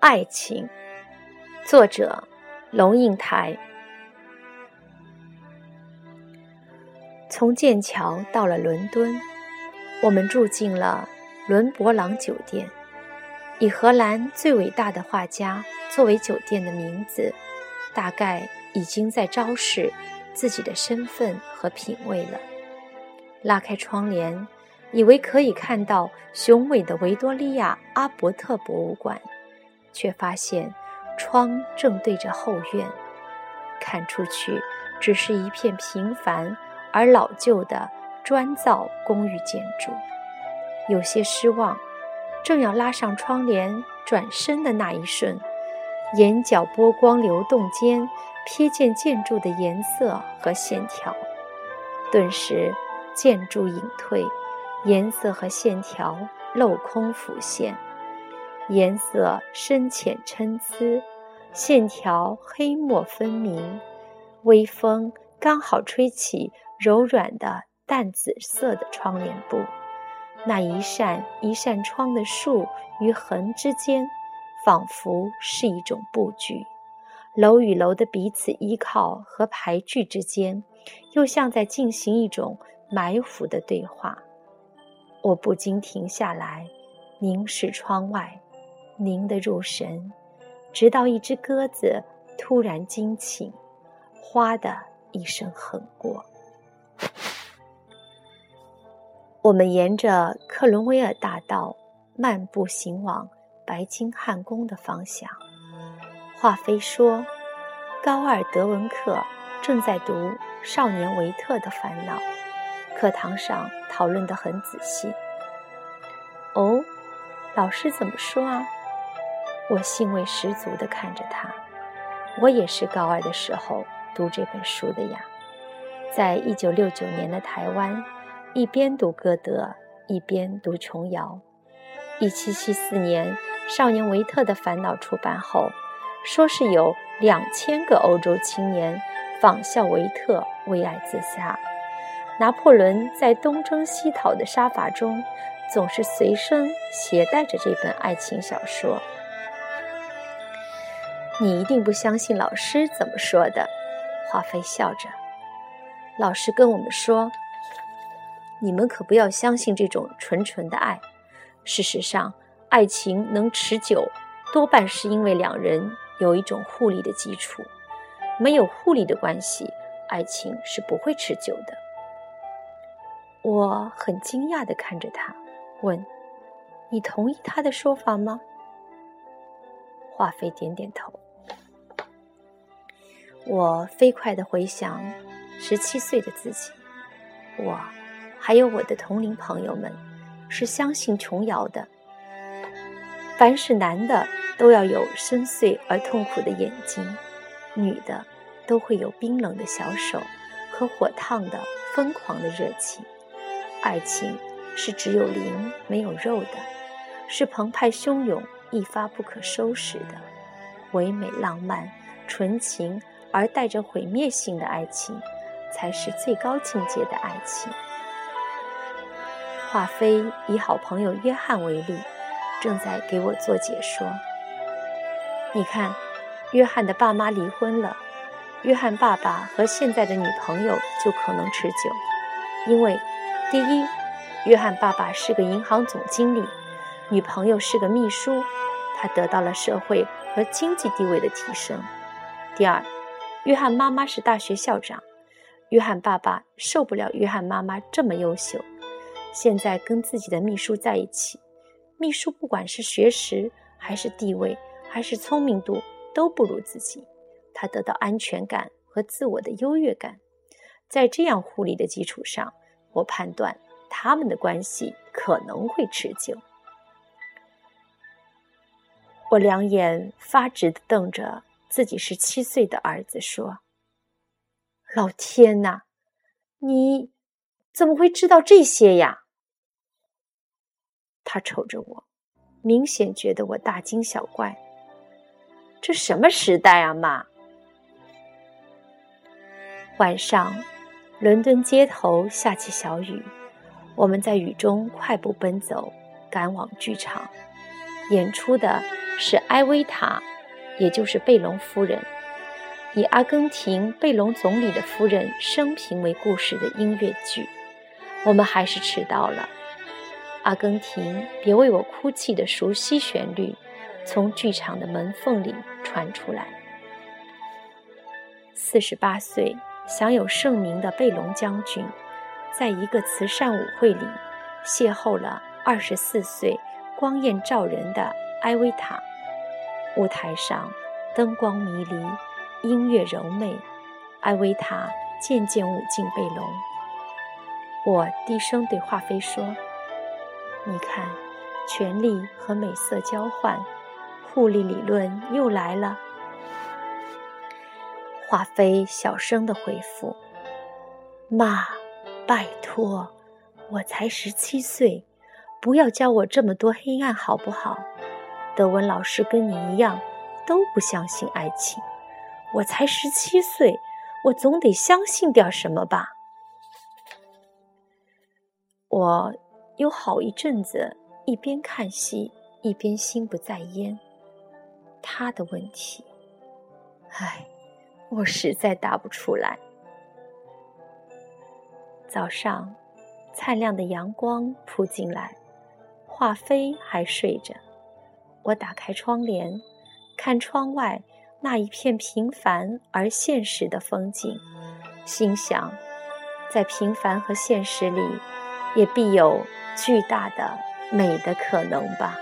爱情，作者龙应台。从剑桥到了伦敦，我们住进了伦勃朗酒店，以荷兰最伟大的画家作为酒店的名字，大概已经在昭示自己的身份和品味了。拉开窗帘，以为可以看到雄伟的维多利亚阿伯特博物馆。却发现，窗正对着后院，看出去只是一片平凡而老旧的砖造公寓建筑。有些失望，正要拉上窗帘转身的那一瞬，眼角波光流动间，瞥见建筑的颜色和线条，顿时建筑隐退，颜色和线条镂空浮现。颜色深浅参差，线条黑墨分明。微风刚好吹起柔软的淡紫色的窗帘布，那一扇一扇窗的竖与横之间，仿佛是一种布局。楼与楼的彼此依靠和排距之间，又像在进行一种埋伏的对话。我不禁停下来，凝视窗外。凝得入神，直到一只鸽子突然惊醒，哗的一声横过。我们沿着克伦威尔大道漫步行往白金汉宫的方向。话非说：“高二德文课正在读《少年维特的烦恼》，课堂上讨论得很仔细。”哦，老师怎么说啊？我兴味十足地看着他，我也是高二的时候读这本书的呀。在一九六九年的台湾，一边读歌德，一边读琼瑶。一七七四年，《少年维特的烦恼》出版后，说是有两千个欧洲青年仿效维特为爱自杀。拿破仑在东征西讨的杀伐中，总是随身携带着这本爱情小说。你一定不相信老师怎么说的，华妃笑着。老师跟我们说，你们可不要相信这种纯纯的爱。事实上，爱情能持久，多半是因为两人有一种互利的基础。没有互利的关系，爱情是不会持久的。我很惊讶地看着他，问：“你同意他的说法吗？”华妃点点头。我飞快地回想十七岁的自己，我还有我的同龄朋友们是相信琼瑶的。凡是男的都要有深邃而痛苦的眼睛，女的都会有冰冷的小手和火烫的疯狂的热情。爱情是只有灵没有肉的，是澎湃汹涌、一发不可收拾的，唯美浪漫、纯情。而带着毁灭性的爱情，才是最高境界的爱情。华妃以好朋友约翰为例，正在给我做解说。你看，约翰的爸妈离婚了，约翰爸爸和现在的女朋友就可能持久，因为第一，约翰爸爸是个银行总经理，女朋友是个秘书，他得到了社会和经济地位的提升；第二。约翰妈妈是大学校长，约翰爸爸受不了约翰妈妈这么优秀，现在跟自己的秘书在一起，秘书不管是学识还是地位还是聪明度都不如自己，他得到安全感和自我的优越感，在这样互利的基础上，我判断他们的关系可能会持久。我两眼发直地瞪着。自己十七岁的儿子说：“老天呐，你怎么会知道这些呀？”他瞅着我，明显觉得我大惊小怪。这什么时代啊，妈！晚上，伦敦街头下起小雨，我们在雨中快步奔走，赶往剧场。演出的是埃维塔，也就是贝隆夫人，以阿根廷贝隆总理的夫人生平为故事的音乐剧。我们还是迟到了。阿根廷，别为我哭泣的熟悉旋律，从剧场的门缝里传出来。四十八岁、享有盛名的贝隆将军，在一个慈善舞会里邂逅了二十四岁、光艳照人的埃维塔。舞台上灯光迷离，音乐柔美，艾维塔渐渐舞进背隆。我低声对华妃说：“你看，权力和美色交换，互利理论又来了。”华妃小声的回复：“妈，拜托，我才十七岁，不要教我这么多黑暗好不好？德文老师跟你一样，都不相信爱情。我才十七岁，我总得相信点什么吧。”我有好一阵子一边看戏一边心不在焉。他的问题，唉，我实在答不出来。早上，灿亮的阳光扑进来，华妃还睡着。我打开窗帘，看窗外那一片平凡而现实的风景，心想，在平凡和现实里。也必有巨大的美的可能吧。